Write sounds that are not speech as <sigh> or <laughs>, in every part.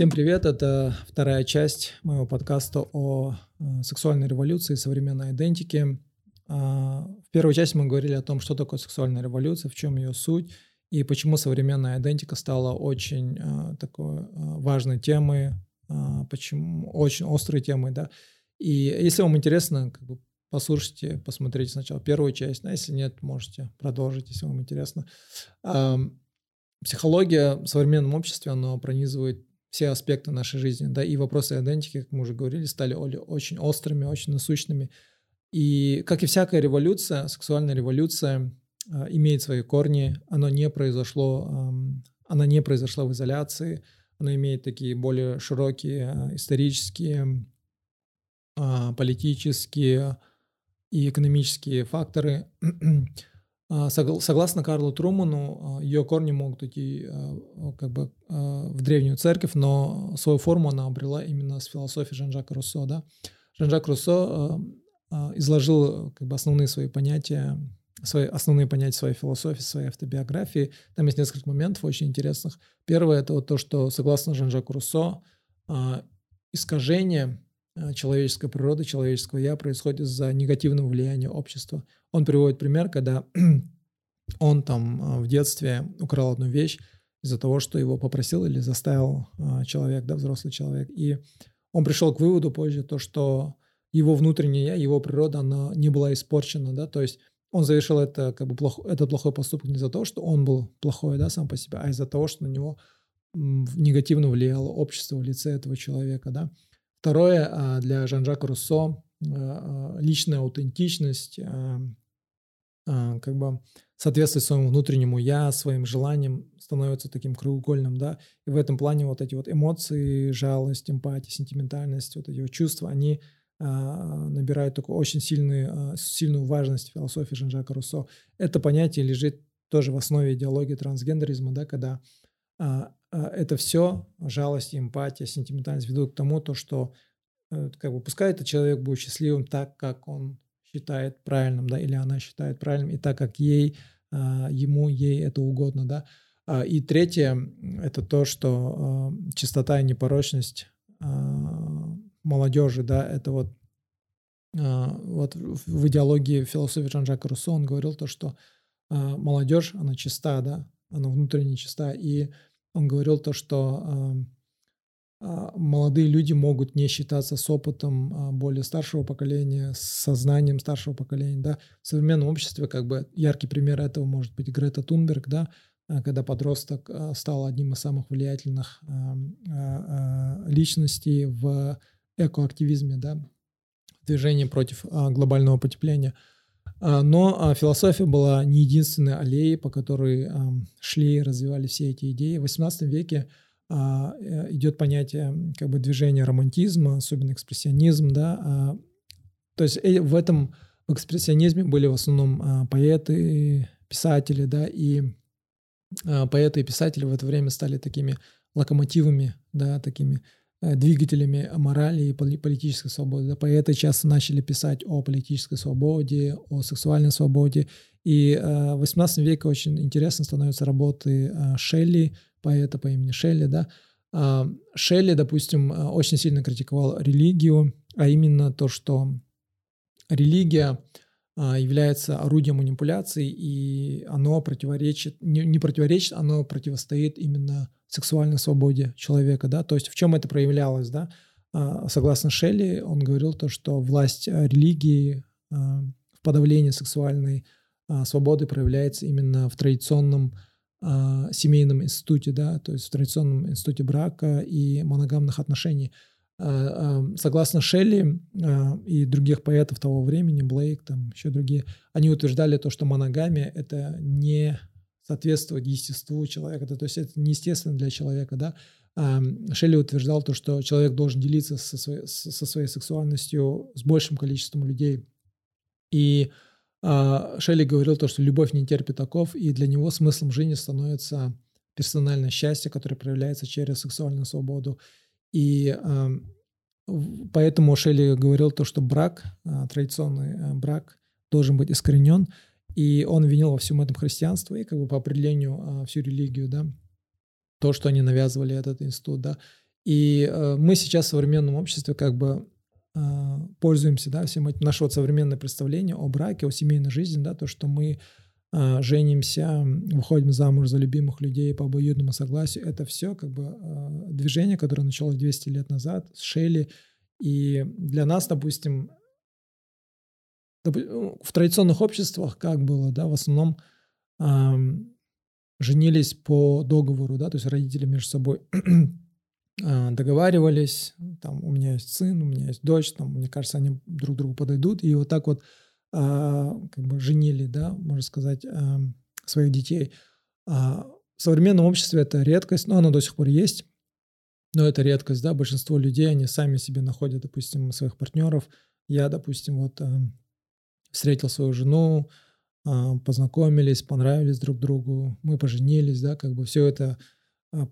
Всем привет, это вторая часть моего подкаста о э, сексуальной революции и современной идентике. А, в первой части мы говорили о том, что такое сексуальная революция, в чем ее суть и почему современная идентика стала очень э, такой э, важной темой, почему очень острой темой, да. И если вам интересно, как бы послушайте, посмотрите сначала первую часть, а если нет, можете продолжить, если вам интересно. Психология в современном обществе, она пронизывает все аспекты нашей жизни, да, и вопросы идентики, как мы уже говорили, стали очень острыми, очень насущными. И, как и всякая революция, сексуальная революция э, имеет свои корни, оно не произошло, э, она не произошла в изоляции, она имеет такие более широкие э, исторические, э, политические и экономические факторы. <clears throat> А, согласно Карлу Труману, а, ее корни могут идти а, как бы в древнюю церковь, но свою форму она обрела именно с философией Жан-Жака Руссо. Да? Жан-Жак Руссо изложил как бы основные свои понятия, свои основные понятия своей философии, своей автобиографии. Там есть несколько моментов очень интересных. Первое – это вот то, что, согласно Жан-Жаку Руссо, искажение человеческой природы, человеческого «я» происходит из-за негативного влияния общества – он приводит пример, когда <clears throat> он там а, в детстве украл одну вещь из-за того, что его попросил или заставил а, человек, да, взрослый человек. И он пришел к выводу позже, то, что его внутренняя я, его природа, она не была испорчена, да, то есть он совершил это, как бы, плохо, этот плохой поступок не из-за того, что он был плохой, да, сам по себе, а из-за того, что на него негативно влияло общество в лице этого человека, да. Второе, а, для Жан-Жака Руссо личная аутентичность, а, как бы соответствовать своему внутреннему я, своим желаниям, становится таким краеугольным, да, и в этом плане вот эти вот эмоции, жалость, эмпатия, сентиментальность, вот эти вот чувства, они а, набирают такую очень сильную, а, сильную важность в философии Жан-Жака Руссо. Это понятие лежит тоже в основе идеологии трансгендеризма, да, когда а, а, это все, жалость, эмпатия, сентиментальность ведут к тому, то, что э, как бы пускай этот человек будет счастливым так, как он считает правильным, да, или она считает правильным, и так как ей, а, ему, ей это угодно, да. А, и третье – это то, что а, чистота и непорочность молодежи, да, это вот, вот в идеологии философии Жан-Жака Руссо он говорил то, что молодежь, она чиста, да, она внутренне чиста, и он говорил то, что а, молодые люди могут не считаться с опытом а, более старшего поколения, с сознанием старшего поколения, да. В современном обществе как бы яркий пример этого может быть Грета Тунберг, да, а, когда подросток стал одним из самых влиятельных личностей в экоактивизме, да, движении против глобального потепления. Но философия была не единственной аллеей, по которой шли и развивали все эти идеи. В XVIII веке а, э, идет понятие как бы движения романтизма, особенно экспрессионизм, да, а, то есть э, в этом в экспрессионизме были в основном а, поэты, писатели, да, и поэты и писатели в это время стали такими локомотивами, да, такими двигателями морали и политической свободы. Поэты часто начали писать о политической свободе, о сексуальной свободе. И в XVIII веке очень интересно становятся работы Шелли, поэта по имени Шелли, да, а, Шелли, допустим, очень сильно критиковал религию, а именно то, что религия является орудием манипуляции, и оно противоречит, не, не противоречит, оно противостоит именно сексуальной свободе человека, да, то есть в чем это проявлялось, да, согласно Шелли, он говорил то, что власть религии в подавлении сексуальной свободы проявляется именно в традиционном а, семейном институте, да, то есть в традиционном институте брака и моногамных отношений. А, а, согласно Шелли и других поэтов того времени, Блейк, там еще другие, они утверждали то, что моногамия — это не соответствует естеству человека, то есть это неестественно для человека, да. Шелли утверждал то, что человек должен делиться со своей, со своей сексуальностью с большим количеством людей. И а, Шелли говорил то, что любовь не терпит оков, и для него смыслом жизни становится персональное счастье, которое проявляется через сексуальную свободу. И поэтому Шелли говорил то, что брак, а, традиционный э, брак, должен быть искоренен, и он винил во всем этом христианство и как бы по определению а, всю религию, да, то, что они навязывали этот институт, да. И э, мы сейчас в современном обществе как бы э, пользуемся, да, всем этим. Наше вот современное представление о браке, о семейной жизни, да, то, что мы э, женимся, выходим замуж за любимых людей по обоюдному согласию, это все как бы э, движение, которое началось 200 лет назад с Шелли. И для нас, допустим, ну, в традиционных обществах как было, да, в основном э, женились по договору, да, то есть родители между собой а, <clears throat> договаривались, там, у меня есть сын, у меня есть дочь, там, мне кажется, они друг другу подойдут, и вот так вот как бы женили, да, можно сказать, а, своих детей. А в современном обществе это редкость, но она до сих пор есть, но это редкость, да, большинство людей, они сами себе находят, допустим, своих партнеров. Я, допустим, вот а, встретил свою жену, а, познакомились, понравились друг другу, мы поженились, да, как бы все это а,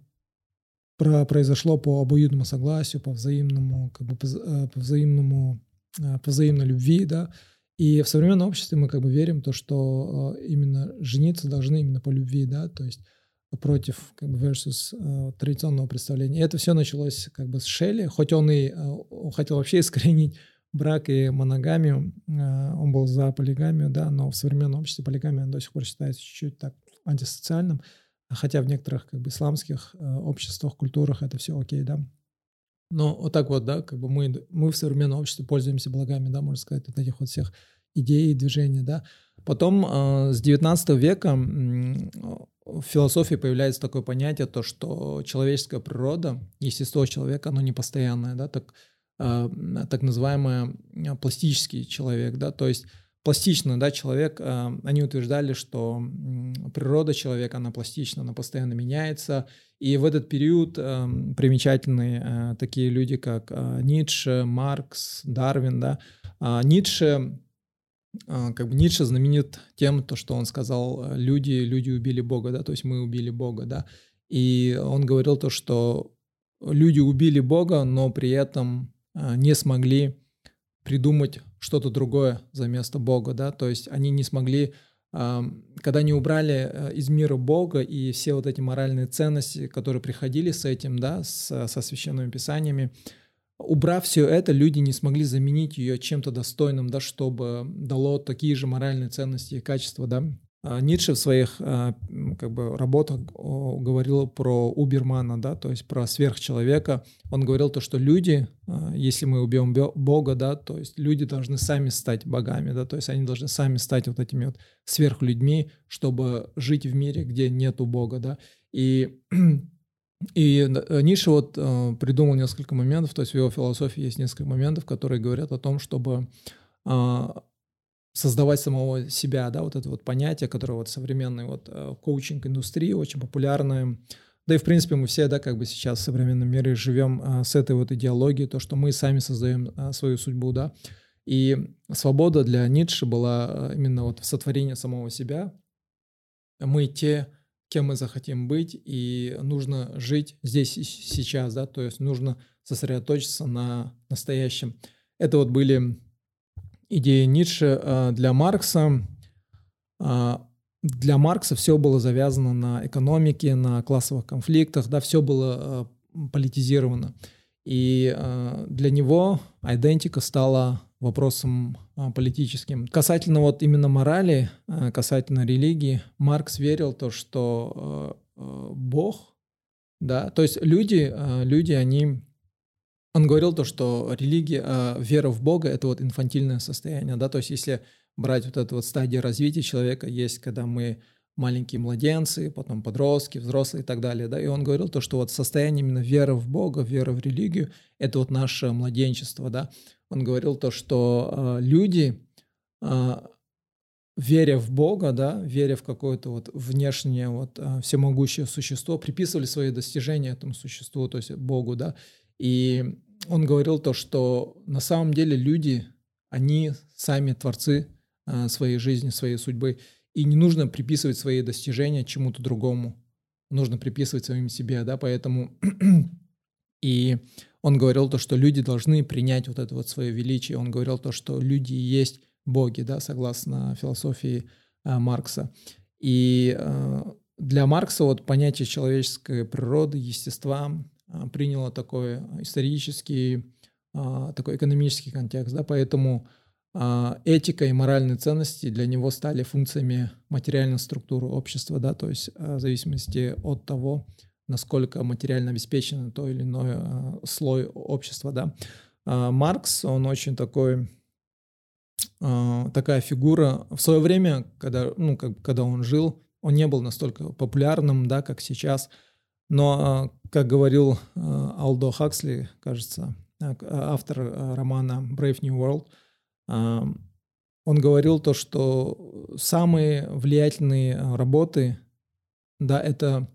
про, произошло по обоюдному согласию, по взаимному, как бы а, по взаимному, по взаимной любви, да, и в современном обществе мы как бы верим то, что именно жениться должны именно по любви, да, то есть против как бы versus традиционного представления. И это все началось как бы с Шелли, хоть он и хотел вообще <laughs> искоренить брак и моногамию, э, он был за полигамию, да, но в современном обществе полигамия до сих пор считается чуть-чуть так антисоциальным, хотя в некоторых как бы исламских э, обществах, культурах это все окей, да. Но вот так вот, да, как бы мы, мы в современном обществе пользуемся благами, да, можно сказать, от этих вот всех идей и движений, да. Потом э, с 19 века в философии появляется такое понятие, то, что человеческая природа, естество человека, оно не постоянное, да, так Э, так называемый э, пластический человек, да, то есть пластично, да, человек, э, они утверждали, что природа человека, она пластична, она постоянно меняется, и в этот период примечательные такие люди, как Ницше, Маркс, Дарвин, да, Ницше, как бы Ницше знаменит тем, то, что он сказал, люди, люди убили Бога, да, то есть мы убили Бога, да, и он говорил то, что люди убили Бога, но при этом не смогли придумать что-то другое за место Бога, да, то есть они не смогли, когда они убрали э, из мира Бога и все вот эти моральные ценности, которые приходили с этим, да, с, со священными писаниями, убрав все это, люди не смогли заменить ее чем-то достойным, да, чтобы дало такие же моральные ценности и качества, да, Ницше в своих а, как бы, работах говорил про Убермана, да, то есть про сверхчеловека. Он говорил то, что люди, а, если мы убьем Бога, да, то есть люди должны сами стать богами, да, то есть они должны сами стать вот этими вот сверхлюдьми, чтобы жить в мире, где нету Бога, да. И <clears throat> и Ницше вот придумал несколько моментов, то есть в его философии есть несколько моментов, которые говорят о том, чтобы создавать самого себя, да, вот это вот понятие, которое вот современной вот э, коучинг-индустрии очень популярное, да и в принципе мы все, да, как бы сейчас в современном мире живем а, с этой вот идеологией, то, что мы сами создаем а, свою судьбу, да, и свобода для Ницше была именно вот в сотворении самого себя. Мы те, кем мы захотим быть, и нужно жить здесь и сейчас, да, то есть нужно сосредоточиться на настоящем. Это вот были идеи Ницше э, для Маркса. Э, для Маркса все было завязано на экономике, на классовых конфликтах, да, все было э, политизировано. И для него идентика стала вопросом политическим. Касательно вот именно морали, касательно религии, Маркс верил то, что Бог, да, то есть люди, люди, они он говорил то, что религия, э, вера в Бога – это вот инфантильное состояние, да, то есть если брать вот эту вот стадию развития человека, есть, когда мы маленькие младенцы, потом подростки, взрослые и так далее, да, и он говорил то, что вот состояние именно веры в Бога, веры в религию – это вот наше младенчество, да. Он говорил то, что э, люди, э, веря в Бога, да, веря в какое-то вот внешнее вот всемогущее существо, приписывали свои достижения этому существу, то есть Богу, да, и он говорил то, что на самом деле люди, они сами творцы а, своей жизни, своей судьбы. И не нужно приписывать свои достижения чему-то другому. Нужно приписывать самим себе, да, поэтому... <clears throat> и он говорил то, что люди должны принять вот это вот свое величие. Он говорил то, что люди есть боги, да, согласно философии а, Маркса. И а, для Маркса вот понятие человеческой природы, естества, приняло такой исторический, такой экономический контекст, да, поэтому этика и моральные ценности для него стали функциями материальной структуры общества, да, то есть в зависимости от того, насколько материально обеспечен то или иной слой общества, да. Маркс, он очень такой такая фигура. В свое время, когда, ну, как, когда он жил, он не был настолько популярным, да, как сейчас. Но, а, как говорил а, Алдо Хаксли, кажется, а, автор романа Brave New World, он говорил то, что самые влиятельные работы, да, это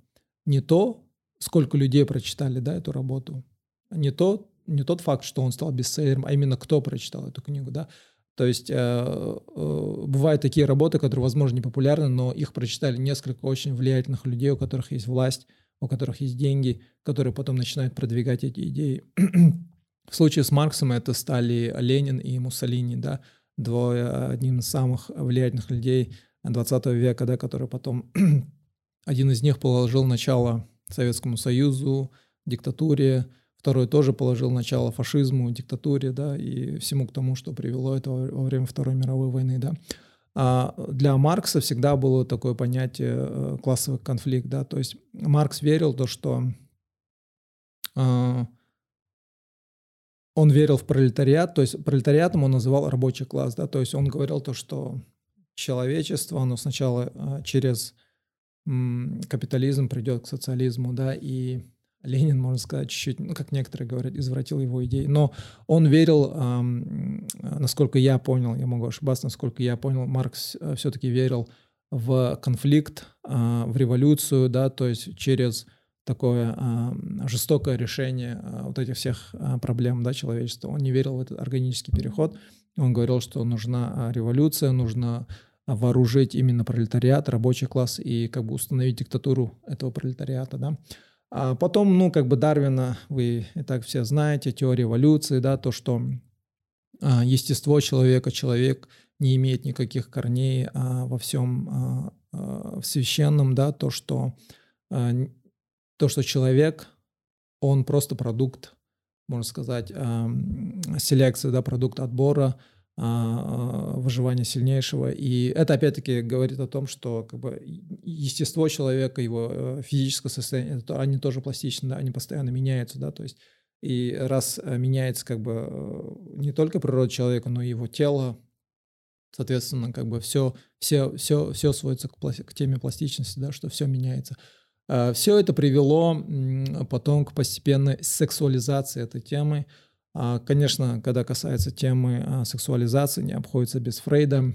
не то, сколько людей прочитали, да, эту работу, не то, не тот факт, что он стал бестселлером, а именно кто прочитал эту книгу, да, то есть э, э, бывают такие работы, которые, возможно, не популярны, но их прочитали несколько очень влиятельных людей, у которых есть власть, у которых есть деньги, которые потом начинают продвигать эти идеи. В случае с Марксом это стали Ленин и Муссолини, да, двое, одним из самых влиятельных людей 20 века, да, которые потом <clears throat> один из них положил начало Советскому Союзу, диктатуре, Второй тоже положил начало фашизму, диктатуре, да, и всему к тому, что привело это во время Второй мировой войны, да. А для Маркса всегда было такое понятие э, классовый конфликт, да, то есть Маркс верил то, что э, он верил в пролетариат, то есть пролетариатом он называл рабочий класс, да, то есть он говорил то, что человечество, оно сначала э, через капитализм придет к социализму, да, и Ленин, можно сказать, чуть-чуть, ну, как некоторые говорят, извратил его идеи. Но он верил, эм, насколько я понял, я могу ошибаться, насколько я понял, Маркс э, все-таки верил в конфликт, э, в революцию, да, то есть через такое э, жестокое решение э, вот этих всех э, проблем, да, человечества. Он не верил в этот органический переход. Он говорил, что нужна революция, нужно вооружить именно пролетариат, рабочий класс и как бы установить диктатуру этого пролетариата, да. А потом, ну, как бы Дарвина, вы и так все знаете, теория эволюции, да, то, что а, естество человека, человек не имеет никаких корней а, во всем а, а, в священном, да, то, что, а, то, что человек, он просто продукт, можно сказать, а, селекции, да, продукт отбора, выживания сильнейшего. И это опять-таки говорит о том, что как бы, естество человека, его э, физическое состояние, они тоже пластичны, да, они постоянно меняются, да, то есть и раз э, меняется как бы э, не только природа человека, но и его тело, соответственно, как бы все, все, все, все сводится к, к теме пластичности, да, что все меняется. А, все это привело потом к постепенной сексуализации этой темы, а, конечно, когда касается темы а, сексуализации, не обходится без Фрейда.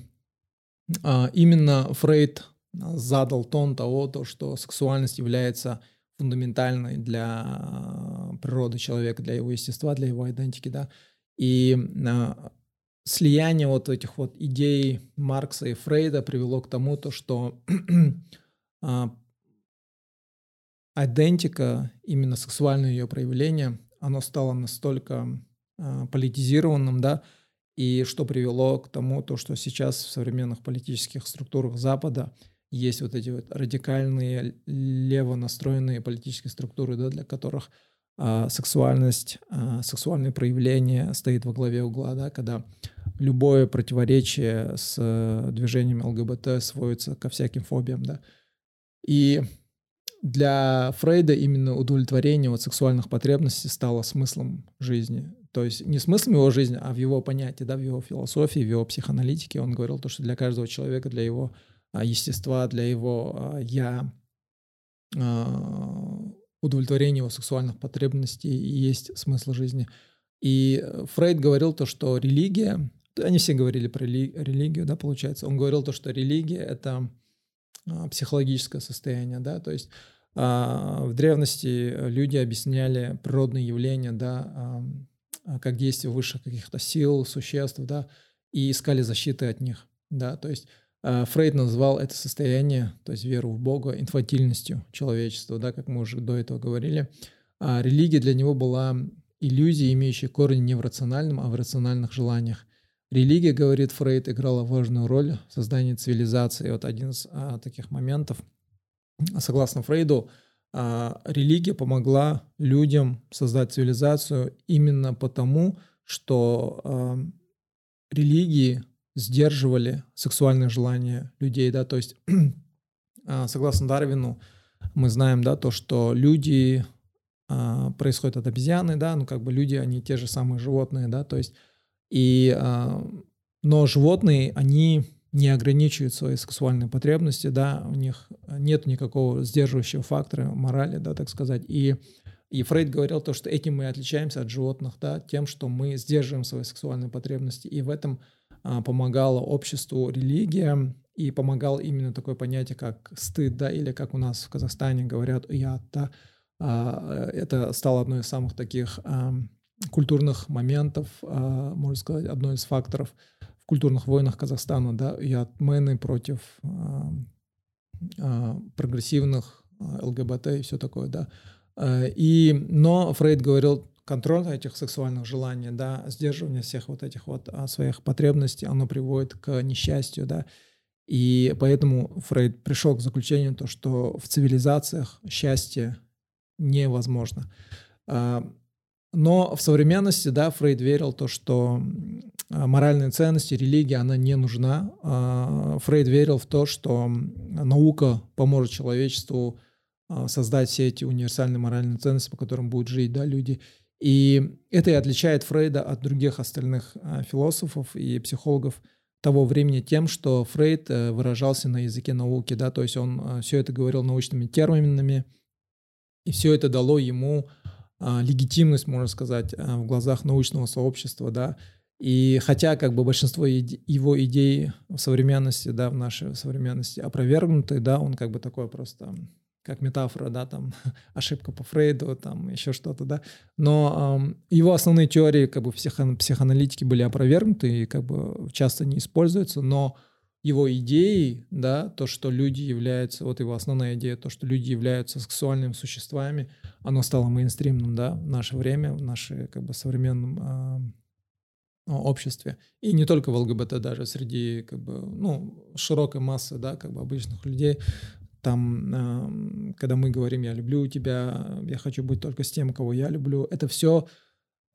А, именно Фрейд задал тон того, то, что сексуальность является фундаментальной для природы человека, для его естества, для его идентики, да. И слияние вот этих вот идей Маркса и Фрейда привело к тому, то, что <clears throat> идентика, именно сексуальное ее проявление, оно стало настолько а, политизированным, да, и что привело к тому, то, что сейчас в современных политических структурах Запада есть вот эти вот радикальные, лево настроенные политические структуры, да, для которых а, сексуальность, а, сексуальное проявление стоит во главе угла, да, когда любое противоречие с а, движением ЛГБТ сводится ко всяким фобиям, да. И для Фрейда именно удовлетворение вот сексуальных потребностей стало смыслом жизни. То есть не смыслом его жизни, а в его понятии, да, в его философии, в его психоаналитике. Он говорил то, что для каждого человека, для его а, естества, для его а, я, а, удовлетворение его сексуальных потребностей есть смысл жизни. И Фрейд говорил то, что религия, они все говорили про религию, да, получается. Он говорил то, что религия — это а, психологическое состояние, да, то есть а, в древности люди объясняли природные явления, да, как действие высших каких-то сил, существ, да, и искали защиты от них, да, то есть а, Фрейд назвал это состояние, то есть веру в Бога, инфантильностью человечества, да, как мы уже до этого говорили. А религия для него была иллюзией, имеющей корень не в рациональном, а в рациональных желаниях. Религия, говорит Фрейд, играла важную роль в создании цивилизации. Вот один из а, таких моментов. Согласно Фрейду, а, религия помогла людям создать цивилизацию именно потому, что а, религии сдерживали сексуальные желания людей, да, то есть <clears throat> а, согласно Дарвину мы знаем, да, то, что люди а, происходят от обезьяны, да, ну как бы люди, они те же самые животные, да, то есть и, а, но животные, они не ограничивают свои сексуальные потребности, да, у них нет никакого сдерживающего фактора морали, да, так сказать. И, и Фрейд говорил то, что этим мы отличаемся от животных, да, тем, что мы сдерживаем свои сексуальные потребности. И в этом а, помогала обществу религия, и помогал именно такое понятие, как стыд, да, или как у нас в Казахстане говорят я, да, а, это стало одной из самых таких а, культурных моментов, а, можно сказать, одной из факторов в культурных войнах Казахстана, да, и отмены против а, а, прогрессивных а, ЛГБТ и все такое, да. И, но Фрейд говорил, контроль этих сексуальных желаний, да, сдерживание всех вот этих вот своих потребностей, оно приводит к несчастью, да. И поэтому Фрейд пришел к заключению, то, что в цивилизациях счастье невозможно. Но в современности, да, Фрейд верил то, что моральные ценности, религия, она не нужна. А, Фрейд верил в то, что наука поможет человечеству а, создать все эти универсальные моральные ценности, по которым будут жить да, люди. И это и отличает Фрейда от других остальных философов и психологов того времени тем, что Фрейд э, выражался на языке науки, да, то есть он все это говорил научными терминами, и все это дало ему а, легитимность, можно сказать, а, в глазах научного сообщества, да, и хотя как бы большинство его идей в современности, да, в нашей современности опровергнуты, да, он как бы такой просто как метафора, да, там <laughs> ошибка по Фрейду, там еще что-то, да. Но э, его основные теории, как бы психо психоаналитики были опровергнуты и как бы часто не используются, но его идеи, да, то, что люди являются, вот его основная идея, то, что люди являются сексуальными существами, оно стало мейнстримным, да, в наше время, в наше, как бы, современном обществе. И не только в ЛГБТ, даже среди, как бы, ну, широкой массы, да, как бы, обычных людей. Там, э, когда мы говорим «я люблю тебя», «я хочу быть только с тем, кого я люблю», это все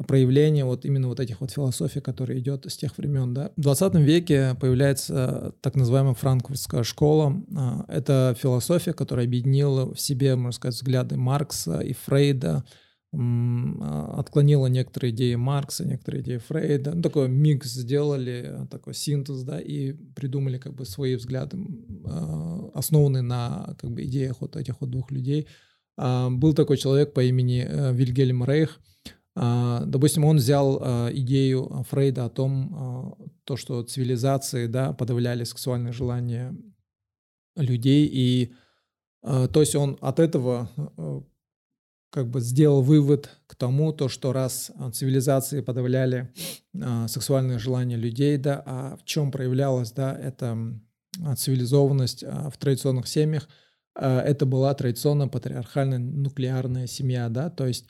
проявление вот именно вот этих вот философий, которые идет с тех времен. Да. В 20 веке появляется так называемая франкфуртская школа. А, это философия, которая объединила в себе, можно сказать, взгляды Маркса и Фрейда, отклонила некоторые идеи Маркса, некоторые идеи Фрейда. Ну, такой микс сделали, такой синтез, да, и придумали как бы свои взгляды, а, основанные на как бы идеях вот этих вот двух людей. Был такой человек по имени э, Вильгельм Рейх – а, допустим, он взял а, идею Фрейда о том, а, то, что цивилизации да, подавляли сексуальные желания людей, и то есть он от этого как бы сделал вывод к тому, то, что раз цивилизации подавляли сексуальные желания людей, да, а в чем проявлялась, да, эта цивилизованность в традиционных семьях, это была традиционная патриархальная нуклеарная семья, да, то есть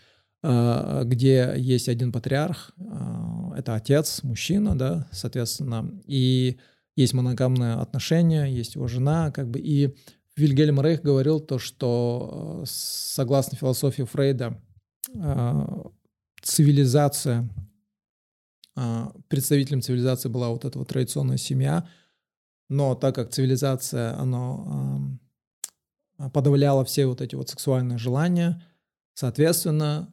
а, где есть один патриарх, а, это отец, мужчина, да, соответственно, и есть моногамное отношение, есть его жена, как бы, и Вильгельм Рейх говорил то, что а, согласно философии Фрейда, цивилизация, представителем цивилизации была вот эта вот традиционная семья, но так как цивилизация, она подавляла все вот эти вот сексуальные желания, Соответственно,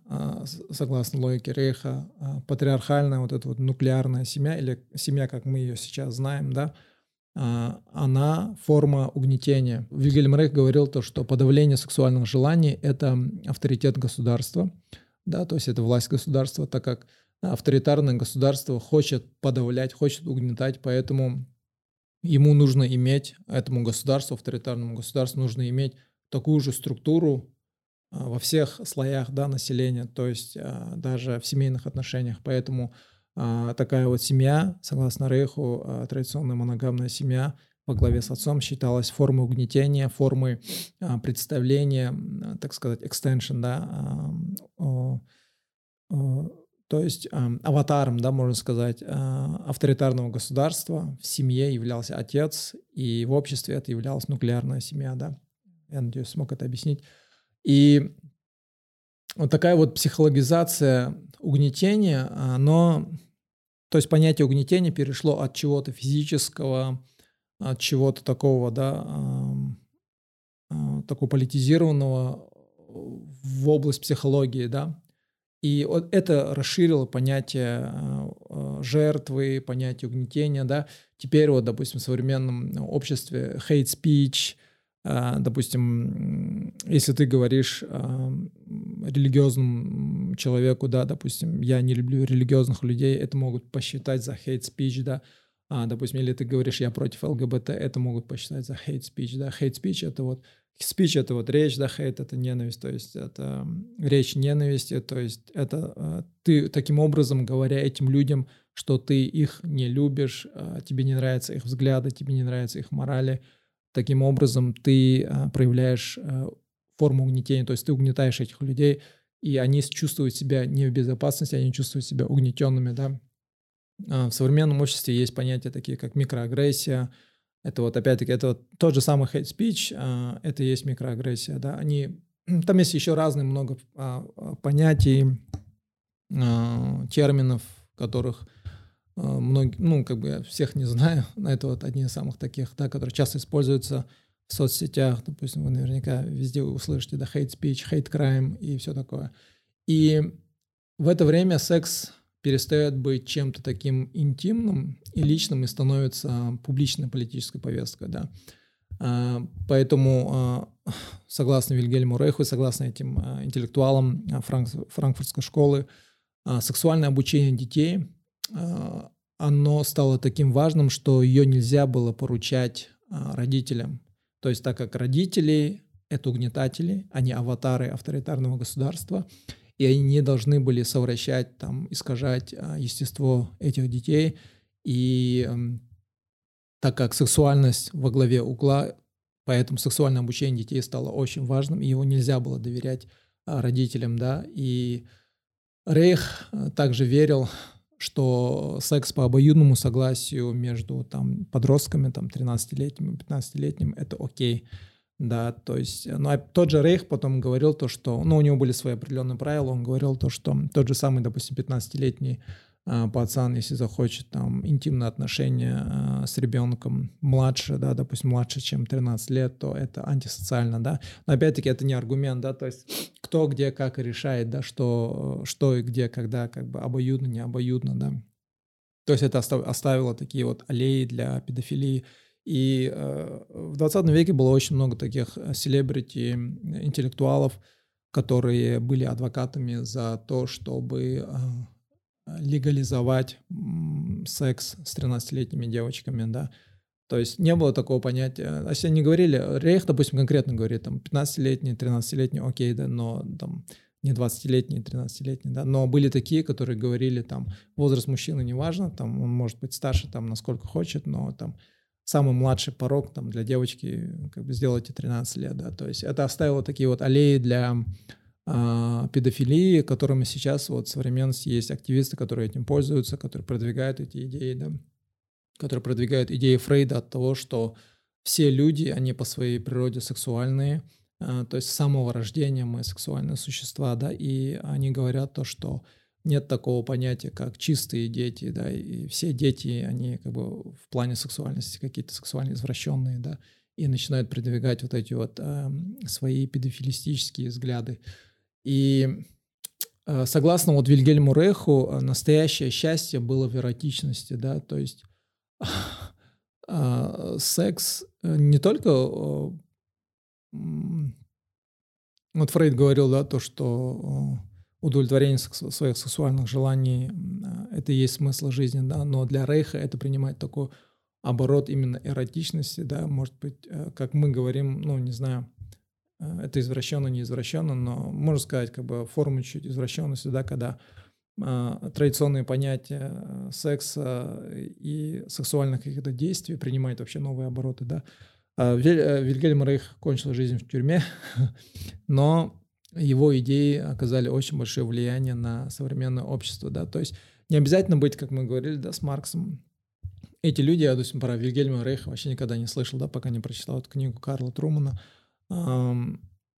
согласно логике Рейха, патриархальная вот эта вот нуклеарная семья, или семья, как мы ее сейчас знаем, да, она форма угнетения. Вильгельм Рейх говорил то, что подавление сексуальных желаний – это авторитет государства, да, то есть это власть государства, так как авторитарное государство хочет подавлять, хочет угнетать, поэтому ему нужно иметь, этому государству, авторитарному государству нужно иметь такую же структуру а, во всех слоях да, населения, то есть а, даже в семейных отношениях. Поэтому а, такая вот семья, согласно Рейху, традиционная моногамная семья во главе с отцом считалась формой угнетения, формой представления, так сказать, extension, да, то есть аватаром, да, можно сказать, авторитарного государства в семье являлся отец, и в обществе это являлась нуклеарная семья, да. Я надеюсь, смог это объяснить. И вот такая вот психологизация угнетения, оно, то есть понятие угнетения перешло от чего-то физического, от чего-то такого, да, а, такого политизированного в область психологии, да, и вот это расширило понятие а, а, жертвы, понятие угнетения, да. Теперь вот, допустим, в современном обществе hate speech, а, допустим, если ты говоришь религиозному человеку, да, допустим, я не люблю религиозных людей, это могут посчитать за hate speech, да, а, допустим, или ты говоришь, я против ЛГБТ, это могут посчитать за hate speech, да, hate speech это вот Спич — это вот речь, да, хейт — это ненависть, то есть это речь ненависти, то есть это э, ты таким образом, говоря этим людям, что ты их не любишь, э, тебе не нравятся их взгляды, тебе не нравятся их морали, таким образом ты э, проявляешь форму угнетения, то есть ты угнетаешь этих людей, и они чувствуют себя не в безопасности, они чувствуют себя угнетенными, да. В современном обществе есть понятия такие, как микроагрессия, это вот опять-таки, это вот тот же самый hate speech, а, это и есть микроагрессия, да, они, <clears throat> там есть еще разные много а, а, понятий, терминов, которых многие, ну, как бы я всех не знаю, но это вот одни из самых таких, да, которые часто используются в соцсетях, допустим, вы наверняка везде услышите, да, hate speech, hate crime и все такое. И в это время секс перестает быть чем-то таким интимным и личным и становится публичной политической повесткой, да. А, поэтому, а, согласно Вильгельму Рейху, согласно этим а, интеллектуалам франкфуртской школы, сексуальное обучение детей, оно стало таким важным, что ее нельзя было поручать родителям. То есть так как родители — это угнетатели, они аватары авторитарного государства — и они не должны были совращать, там, искажать а, естество этих детей. И э, так как сексуальность во главе угла, поэтому сексуальное обучение детей стало очень важным, и его нельзя было доверять родителям, да, и Рейх также верил, что секс по обоюдному согласию между там подростками, там 13-летним и 15-летним, это окей. Да, то есть, ну, а тот же Рейх потом говорил то, что, ну, у него были свои определенные правила, он говорил то, что тот же самый, допустим, 15-летний э, пацан, если захочет там интимные отношения э, с ребенком младше, да, допустим, младше, чем 13 лет, то это антисоциально, да. Но опять-таки это не аргумент, да, то есть кто где как решает, да, что, что и где, когда, как бы обоюдно, не обоюдно, да. То есть это оставило такие вот аллеи для педофилии и э, в 20 веке было очень много таких э, селебрити, интеллектуалов, которые были адвокатами за то, чтобы э, легализовать секс с 13-летними девочками, да. То есть не было такого понятия. А если они говорили, Рейх, допустим, конкретно говорит, там, 15-летний, 13-летний, окей, да, но там не 20-летний, 13-летний, да, но были такие, которые говорили, там, возраст мужчины не важно, там, он может быть старше, там, насколько хочет, но там самый младший порог там, для девочки как бы сделайте 13 лет, да, то есть это оставило такие вот аллеи для э, педофилии, которыми сейчас вот в современности есть активисты, которые этим пользуются, которые продвигают эти идеи, да, которые продвигают идеи Фрейда от того, что все люди, они по своей природе сексуальные, э, то есть с самого рождения мы сексуальные существа, да, и они говорят то, что нет такого понятия, как чистые дети, да, и все дети, они как бы в плане сексуальности какие-то сексуально извращенные, да, и начинают продвигать вот эти вот э, свои педофилистические взгляды. И э, согласно вот Вильгельму Рейху, настоящее счастье было в эротичности, да, то есть э, <laughs> секс не только э, вот Фрейд говорил, да, то, что удовлетворение своих сексуальных желаний — это и есть смысл жизни, да, но для Рейха это принимает такой оборот именно эротичности, да, может быть, э, как мы говорим, ну, не знаю, э, это извращенно, не извращенно, но можно сказать, как бы форму чуть извращенности, да, когда э, традиционные понятия э, секса и сексуальных каких-то действий принимают вообще новые обороты, да. Э, Вильгельм Рейх кончил жизнь в тюрьме, <laughs> но его идеи оказали очень большое влияние на современное общество, да, то есть не обязательно быть, как мы говорили, да, с Марксом. Эти люди, я, допустим, про Вильгельма Рейха вообще никогда не слышал, да, пока не прочитал эту книгу Карла Трумана.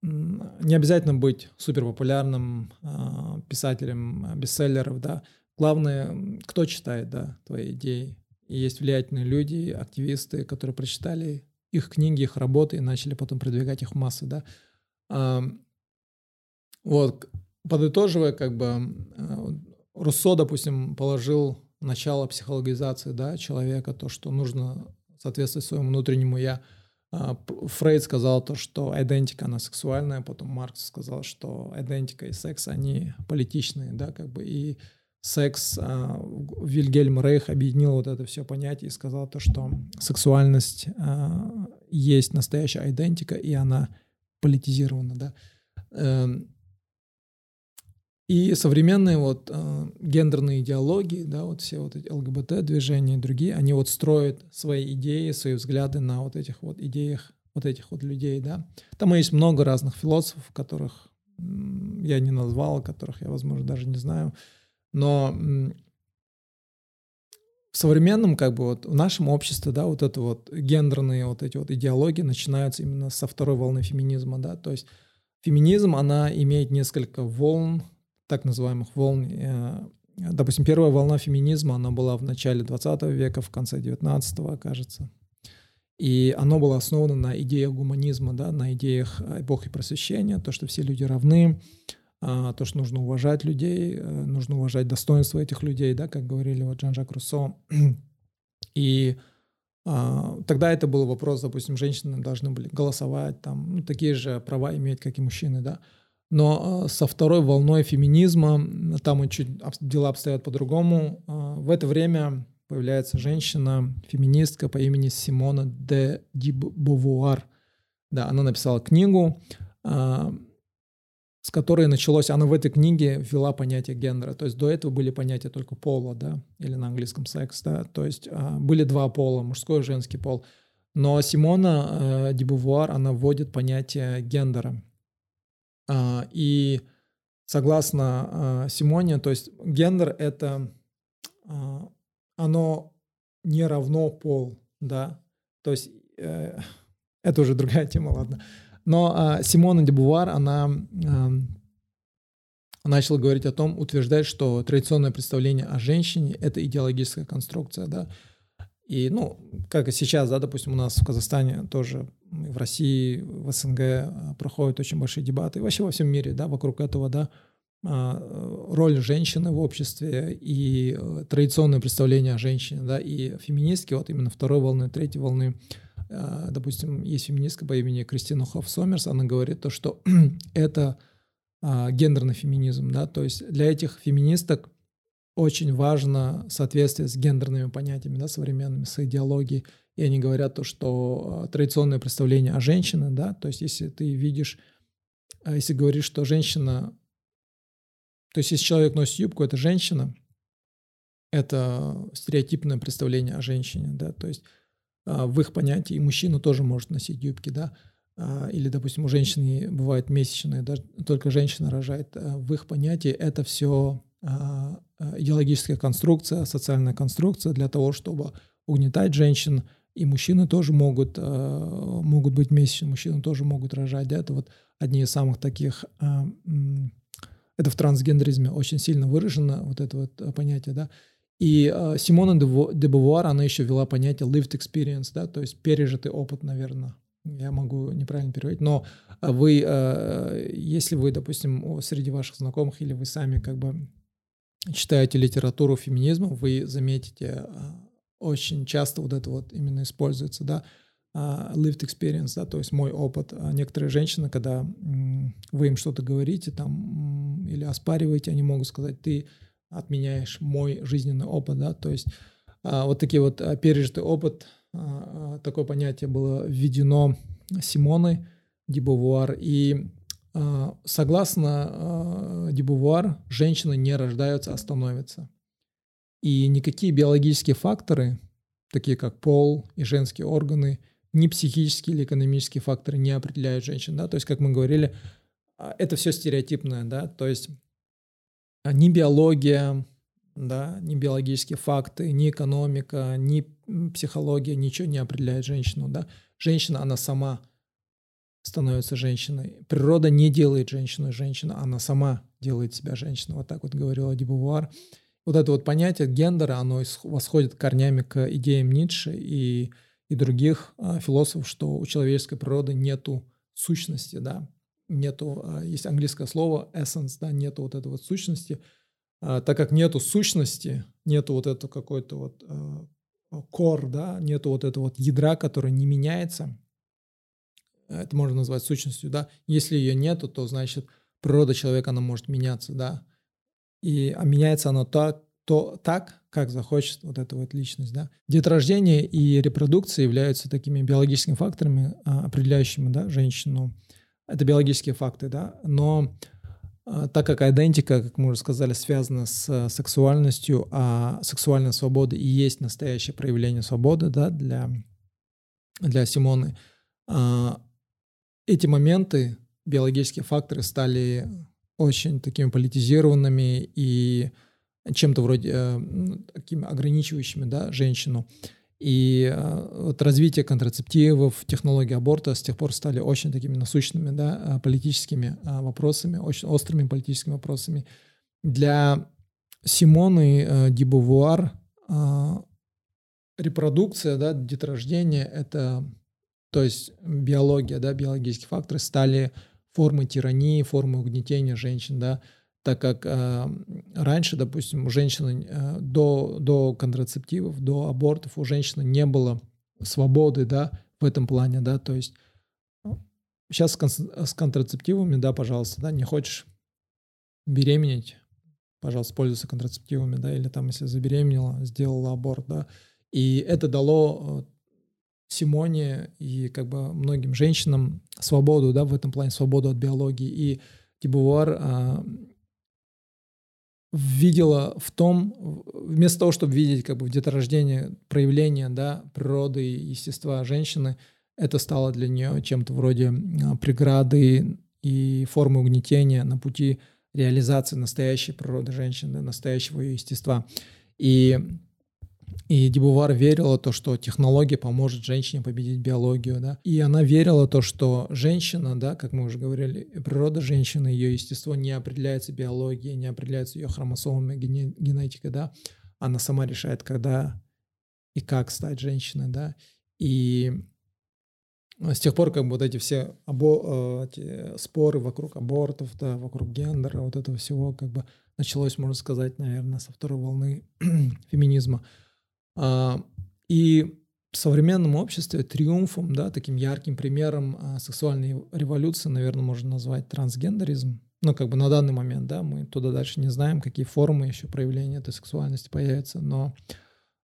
Не обязательно быть суперпопулярным э, писателем бестселлеров, да. Главное, кто читает, да, твои идеи. И есть влиятельные люди, активисты, которые прочитали их книги, их работы и начали потом продвигать их в массы, да. Вот, подытоживая, как бы, э, Руссо, допустим, положил начало психологизации, да, человека, то, что нужно соответствовать своему внутреннему «я», а, Фрейд сказал то, что идентика, она сексуальная, потом Маркс сказал, что идентика и секс, они политичные, да, как бы, и секс, а, Вильгельм Рейх объединил вот это все понятие и сказал то, что сексуальность а, есть настоящая идентика, и она политизирована, да. И современные вот э, гендерные идеологии, да, вот все вот эти ЛГБТ-движения и другие, они вот строят свои идеи, свои взгляды на вот этих вот идеях вот этих вот людей, да. Там есть много разных философов, которых я не назвал, которых я, возможно, даже не знаю. Но в современном, как бы вот в нашем обществе, да, вот это вот гендерные вот эти вот идеологии начинаются именно со второй волны феминизма, да, то есть феминизм, она имеет несколько волн, так называемых волн. Э, допустим, первая волна феминизма, она была в начале 20 века, в конце 19 кажется. И оно было основано на идеях гуманизма, да, на идеях эпохи просвещения, то, что все люди равны, а, то, что нужно уважать людей, э, нужно уважать достоинство этих людей, да, как говорили вот Жан-Жак Руссо. <clears throat> И а, тогда это был вопрос, допустим, женщины должны были голосовать, там, ну, такие же права иметь, как и мужчины, да. Но а, со второй волной феминизма, там чуть дела обстоят по-другому. А, в это время появляется женщина, феминистка по имени Симона де Дибовуар. Да, она написала книгу, а, с которой началось, она в этой книге ввела понятие гендера. То есть до этого были понятия только пола, да, или на английском секс, да. То есть были два пола, мужской и женский пол. Но Симона э, Дибувуар, она вводит понятие гендера. А, и согласно а, Симоне, то есть гендер — это а, оно не равно пол, да, то есть э, <laughs> это уже другая тема, ладно. Но Симона де Бувар, она начала говорить о том, утверждать, что традиционное представление о женщине — это идеологическая конструкция, да, и, ну, как и сейчас, да, допустим, у нас в Казахстане тоже, в России, в СНГ а, проходят очень большие дебаты, и вообще во всем мире, да, вокруг этого, да, а, роль женщины в обществе и э, традиционное представление о женщине, да, и феминистки, вот именно второй волны, третьей волны, а, допустим, есть феминистка по имени Кристина Хофф Сомерс, она говорит то, что <clears throat> это гендерный феминизм, да, то есть для этих феминисток очень важно соответствие с гендерными понятиями, да, современными, с идеологией. И они говорят то, что а, традиционное представление о женщине, да, то есть если ты видишь, а, если говоришь, что женщина, то есть если человек носит юбку, это женщина, это стереотипное представление о женщине, да, то есть а, в их понятии мужчина тоже может носить юбки, да, или, допустим, у женщины бывает месячные, да, только женщина рожает, в их понятии это все идеологическая конструкция, социальная конструкция для того, чтобы угнетать женщин, и мужчины тоже могут, а, могут быть месячными, мужчины тоже могут рожать. Это вот одни из самых таких, это в трансгендеризме очень сильно выражено, вот это вот понятие, да. И Симона де Бувуар, она еще ввела понятие lived experience, да, то есть пережитый опыт, наверное, я могу неправильно переводить, но вы, если вы, допустим, среди ваших знакомых или вы сами как бы читаете литературу феминизма, вы заметите, а, очень часто вот это вот именно используется, да, а, lived experience, да, то есть мой опыт. А некоторые женщины, когда вы им что-то говорите там или оспариваете, они могут сказать, ты отменяешь мой жизненный опыт, да, то есть вот такие вот пережитый опыт, такое понятие было введено Симоной Дебовуар, и согласно а, Дебувуар, женщины не рождаются, а становятся. И никакие биологические факторы, такие как пол и женские органы, ни психические или экономические факторы не определяют женщин. Да? То есть, как мы говорили, а, это все стереотипное. Да? То есть ни биология, да, ни биологические факты, ни экономика, ни психология, ничего не определяет женщину. Да? Женщина, она сама становится женщиной. Природа не делает женщину женщиной, она сама делает себя женщиной. Вот так вот говорила Дебувуар. Вот это вот понятие гендера, оно восходит корнями к идеям Ницше и, и других а, философов, что у человеческой природы нету сущности, да, нету, а, есть английское слово essence, да, нету вот этой вот сущности, а, так как нету сущности, нету вот этого какой-то вот а, core, да, нету вот этого вот ядра, которое не меняется, это можно назвать сущностью, да, если ее нету, то значит природа человека, она может меняться, да, и а меняется она так, то, так, как захочет вот эта вот личность, да. Деторождение и репродукция являются такими биологическими факторами, определяющими, да, женщину, это биологические факты, да, но а, так как идентика, как мы уже сказали, связана с сексуальностью, а сексуальная свобода и есть настоящее проявление свободы, да, для, для Симоны, а, эти моменты, биологические факторы стали очень такими политизированными и чем-то вроде э, такими ограничивающими да, женщину. И э, вот развитие контрацептивов, технологии аборта с тех пор стали очень такими насущными да, э, политическими э, вопросами, очень острыми политическими вопросами. Для Симоны Дибувуар репродукция, да, деторождение — это, то есть биология, да, биологические факторы стали формой тирании, формой угнетения женщин, да, так как э, раньше, допустим, у женщины э, до, до контрацептивов, до абортов у женщины не было свободы, да, в этом плане, да, то есть сейчас с, с контрацептивами, да, пожалуйста, да, не хочешь беременеть, пожалуйста, пользуйся контрацептивами, да, или там, если забеременела, сделала аборт, да, и это дало э, Симоне и как бы многим женщинам свободу, да, в этом плане свободу от биологии, и Дебувар а, видела в том, вместо того, чтобы видеть как бы в деторождении проявление да, природы и естества женщины, это стало для нее чем-то вроде а, преграды и формы угнетения на пути реализации настоящей природы женщины, настоящего ее естества. И и Дебувар верила то, что технология поможет женщине победить биологию, да. И она верила то, что женщина, да, как мы уже говорили, природа женщины, ее естество не определяется биологией, не определяется ее хромосомами, генетикой, да. Она сама решает, когда и как стать женщиной, да. И с тех пор, как бы вот эти все або, э, эти споры вокруг абортов, да, вокруг гендера, вот этого всего, как бы началось, можно сказать, наверное, со второй волны <clears throat> феминизма. А, и в современном обществе триумфом, да, таким ярким примером а, сексуальной революции, наверное, можно назвать трансгендеризм. Ну, как бы на данный момент, да, мы туда дальше не знаем, какие формы еще проявления этой сексуальности появятся, но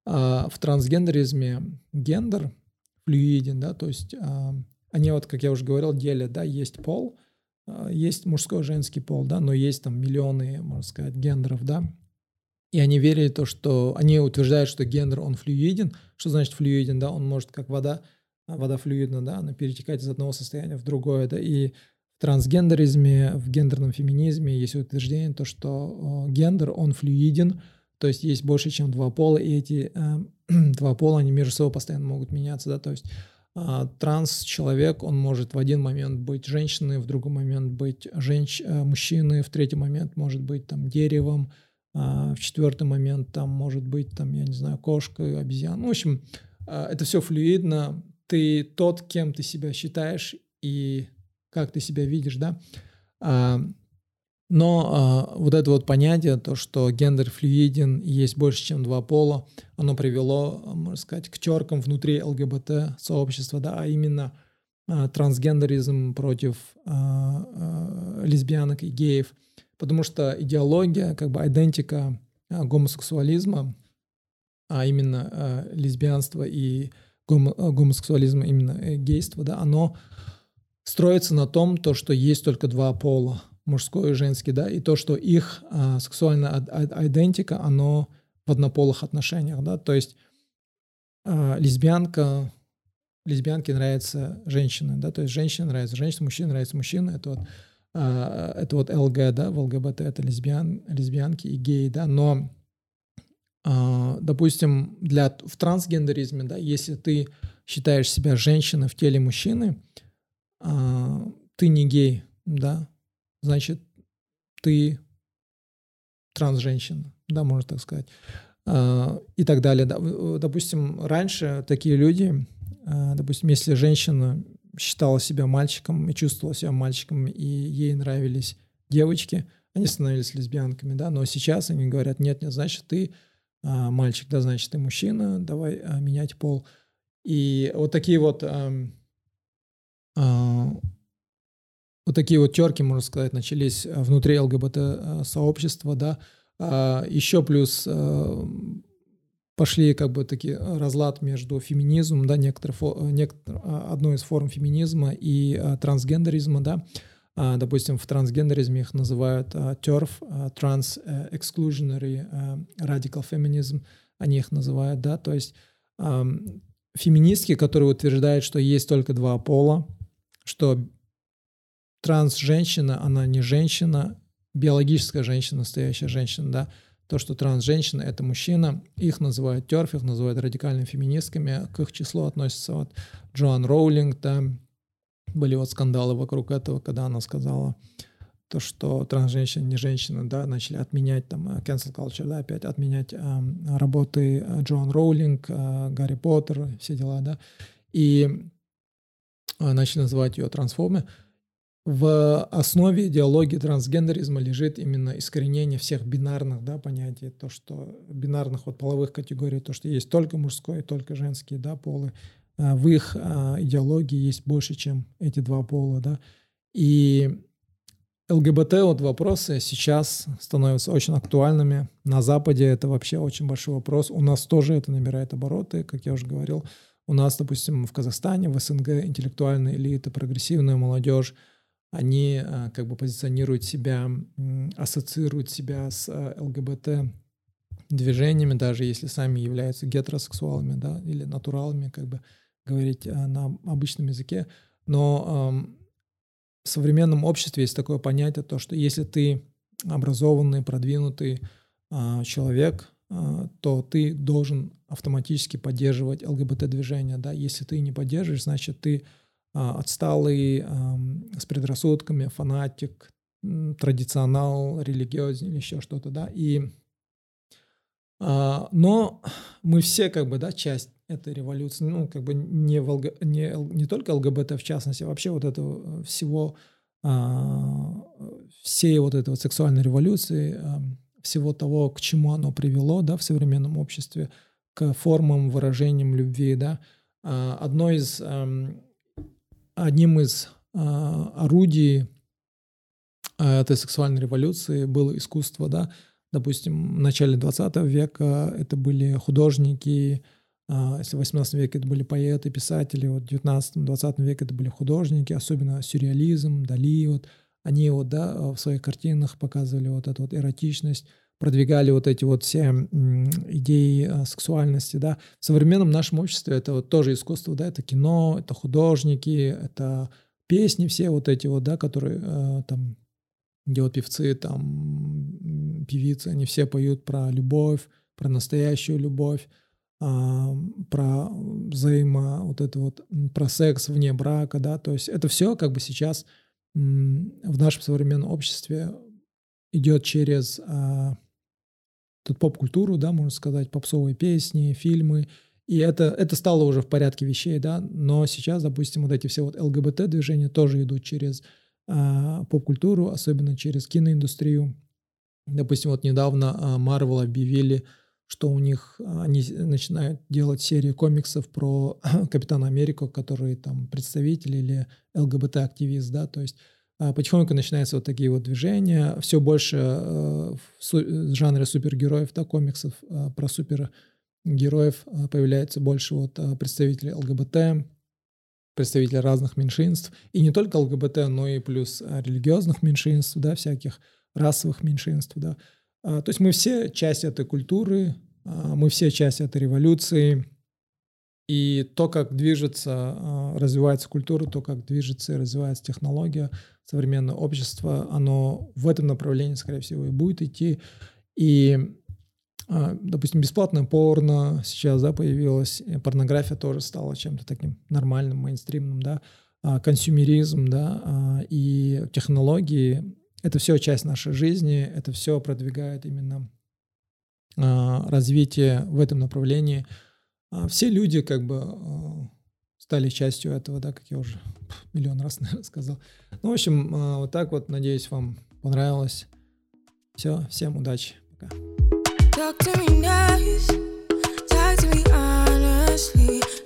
а, в трансгендеризме гендер флюиден, да, то есть они вот, как я уже говорил, делят, да, есть пол, есть мужской, женский пол, да, но есть там миллионы, можно сказать, гендеров, да, и они верили то, что они утверждают, что гендер, он флюиден. Что значит флюиден? Да, он может, как вода, а вода флюидна, да, она перетекает из одного состояния в другое, да, и в трансгендеризме, в гендерном феминизме есть утверждение, то, что гендер, он флюиден, то есть есть больше, чем два пола, и эти э, <clears throat> два пола, они между собой постоянно могут меняться, да, то есть э, транс-человек, он может в один момент быть женщиной, в другой момент быть женщ... Э, мужчиной, в третий момент может быть там деревом, а, в четвертый момент там может быть, там, я не знаю, кошка, обезьяна. Ну, в общем, а, это все флюидно. Ты тот, кем ты себя считаешь и как ты себя видишь, да. А, но вот это вот понятие, то, что гендер флюиден есть больше, чем два пола, оно привело, можно сказать, к теркам внутри ЛГБТ-сообщества, да, а именно трансгендеризм против лесбиянок и геев – потому что идеология, как бы идентика а, гомосексуализма, а именно э, лесбиянство и гомо, а, гомосексуализм, именно э, гейство, да, оно строится на том, то, что есть только два пола, мужской и женский, да, и то, что их э, сексуальная идентика, оно в однополых отношениях, да, то есть э, лесбиянка, лесбиянке нравится женщина, да, то есть женщина нравится женщина, мужчина нравится мужчина, это вот а, это вот ЛГ, да, в ЛГБТ это лесбиян, лесбиянки и геи, да, но, а, допустим, для, в трансгендеризме, да, если ты считаешь себя женщиной в теле мужчины, а, ты не гей, да, значит, ты транс-женщина, да, можно так сказать, и так далее. Допустим, раньше такие люди, допустим, если женщина считала себя мальчиком и чувствовала себя мальчиком, и ей нравились девочки, они становились лесбиянками, да, но сейчас они говорят, нет, нет, значит, ты а, мальчик, да, значит, ты мужчина, давай а, менять пол. И вот такие вот а, а, вот такие вот терки, можно сказать, начались внутри ЛГБТ-сообщества, да, а, еще плюс а, пошли как бы такие разлад между феминизмом, да, некоторые, некотор, одной из форм феминизма и а, трансгендеризма, да, а, допустим, в трансгендеризме их называют а, TERF, а, Trans Exclusionary Radical Feminism, они их называют, да, то есть феминистки, которые утверждают, что есть только два пола, что транс-женщина, она не женщина, биологическая женщина, настоящая женщина, да, то, что транс-женщина — это мужчина, их называют терф, их называют радикальными феминистками, к их числу относится вот Джоан Роулинг, да, были вот скандалы вокруг этого, когда она сказала то, что транс-женщина не женщина, да, начали отменять там э, cancel culture, да, опять отменять э, работы Джоан Роулинг, э, Гарри Поттер, все дела, да, и э, начали называть ее трансформой. В основе идеологии трансгендеризма лежит именно искоренение всех бинарных да, понятий, то, что бинарных вот половых категорий, то, что есть только мужской, только женские да, полы, а, в их а, идеологии есть больше, чем эти два пола, да. И ЛГБТ вот вопросы сейчас становятся очень актуальными. На Западе это вообще очень большой вопрос. У нас тоже это набирает обороты, как я уже говорил. У нас, допустим, в Казахстане, в СНГ интеллектуальная элита, прогрессивная молодежь, они а, как бы позиционируют себя, ассоциируют себя с ЛГБТ движениями, даже если сами являются гетеросексуалами, да, или натуралами, как бы говорить э, на обычном языке, но в современном обществе есть такое понятие, то, что если ты образованный, продвинутый а, человек, а, то ты должен автоматически поддерживать ЛГБТ-движение. Да? Если ты не поддерживаешь, значит, ты а, отсталый, с предрассудками, фанатик, традиционал, религиозный или еще что-то. Да? И, но мы все как бы да, часть этой революции, ну, как бы не, в ЛГ, не, не только ЛГБТ в частности, а вообще вот этого всего, а, всей вот этой вот сексуальной революции, а, всего того, к чему оно привело, да, в современном обществе, к формам, выражениям любви, да. А, одно из, а, одним из а, орудий а, этой сексуальной революции было искусство, да, допустим, в начале 20 века это были художники, а, если в 18 веке это были поэты, писатели, вот в 19-20 веке это были художники, особенно сюрреализм, Дали, вот они вот, да, в своих картинах показывали вот эту вот эротичность, продвигали вот эти вот все идеи а, сексуальности, да. В современном нашем обществе это вот тоже искусство, да, это кино, это художники, это песни все вот эти вот, да, которые э, там делают певцы, там певицы, они все поют про любовь, про настоящую любовь, а, про взаимо, вот это вот, про секс вне брака, да, то есть это все как бы сейчас в нашем современном обществе идет через а, поп-культуру, да, можно сказать, попсовые песни, фильмы, и это, это стало уже в порядке вещей, да, но сейчас, допустим, вот эти все вот ЛГБТ-движения тоже идут через а, поп-культуру, особенно через киноиндустрию. Допустим, вот недавно а, Marvel объявили что у них а, они начинают делать серию комиксов про <clears throat> Капитана Америку, который там представитель или ЛГБТ-активист, да, то есть потихоньку начинаются вот такие вот движения, все больше э, в жанре супергероев, да, комиксов э, про супергероев э, появляется больше вот представителей ЛГБТ, представителей разных меньшинств, и не только ЛГБТ, но и плюс религиозных меньшинств, да, всяких расовых меньшинств, да, а, то есть мы все часть этой культуры, а, мы все часть этой революции. И то, как движется, а, развивается культура, то, как движется и развивается технология, современное общество, оно в этом направлении, скорее всего, и будет идти. И, допустим, бесплатное порно сейчас да, появилось, порнография тоже стала чем-то таким нормальным, мейнстримным, да. а, консюмеризм, да, а, и технологии — это все часть нашей жизни, это все продвигает именно а, развитие в этом направлении. А все люди как бы а, стали частью этого, да, как я уже <laughs> миллион раз сказал. Ну, в общем, а, вот так вот, надеюсь, вам понравилось. Все, всем удачи, пока. Talk to me nice, talk to me honestly.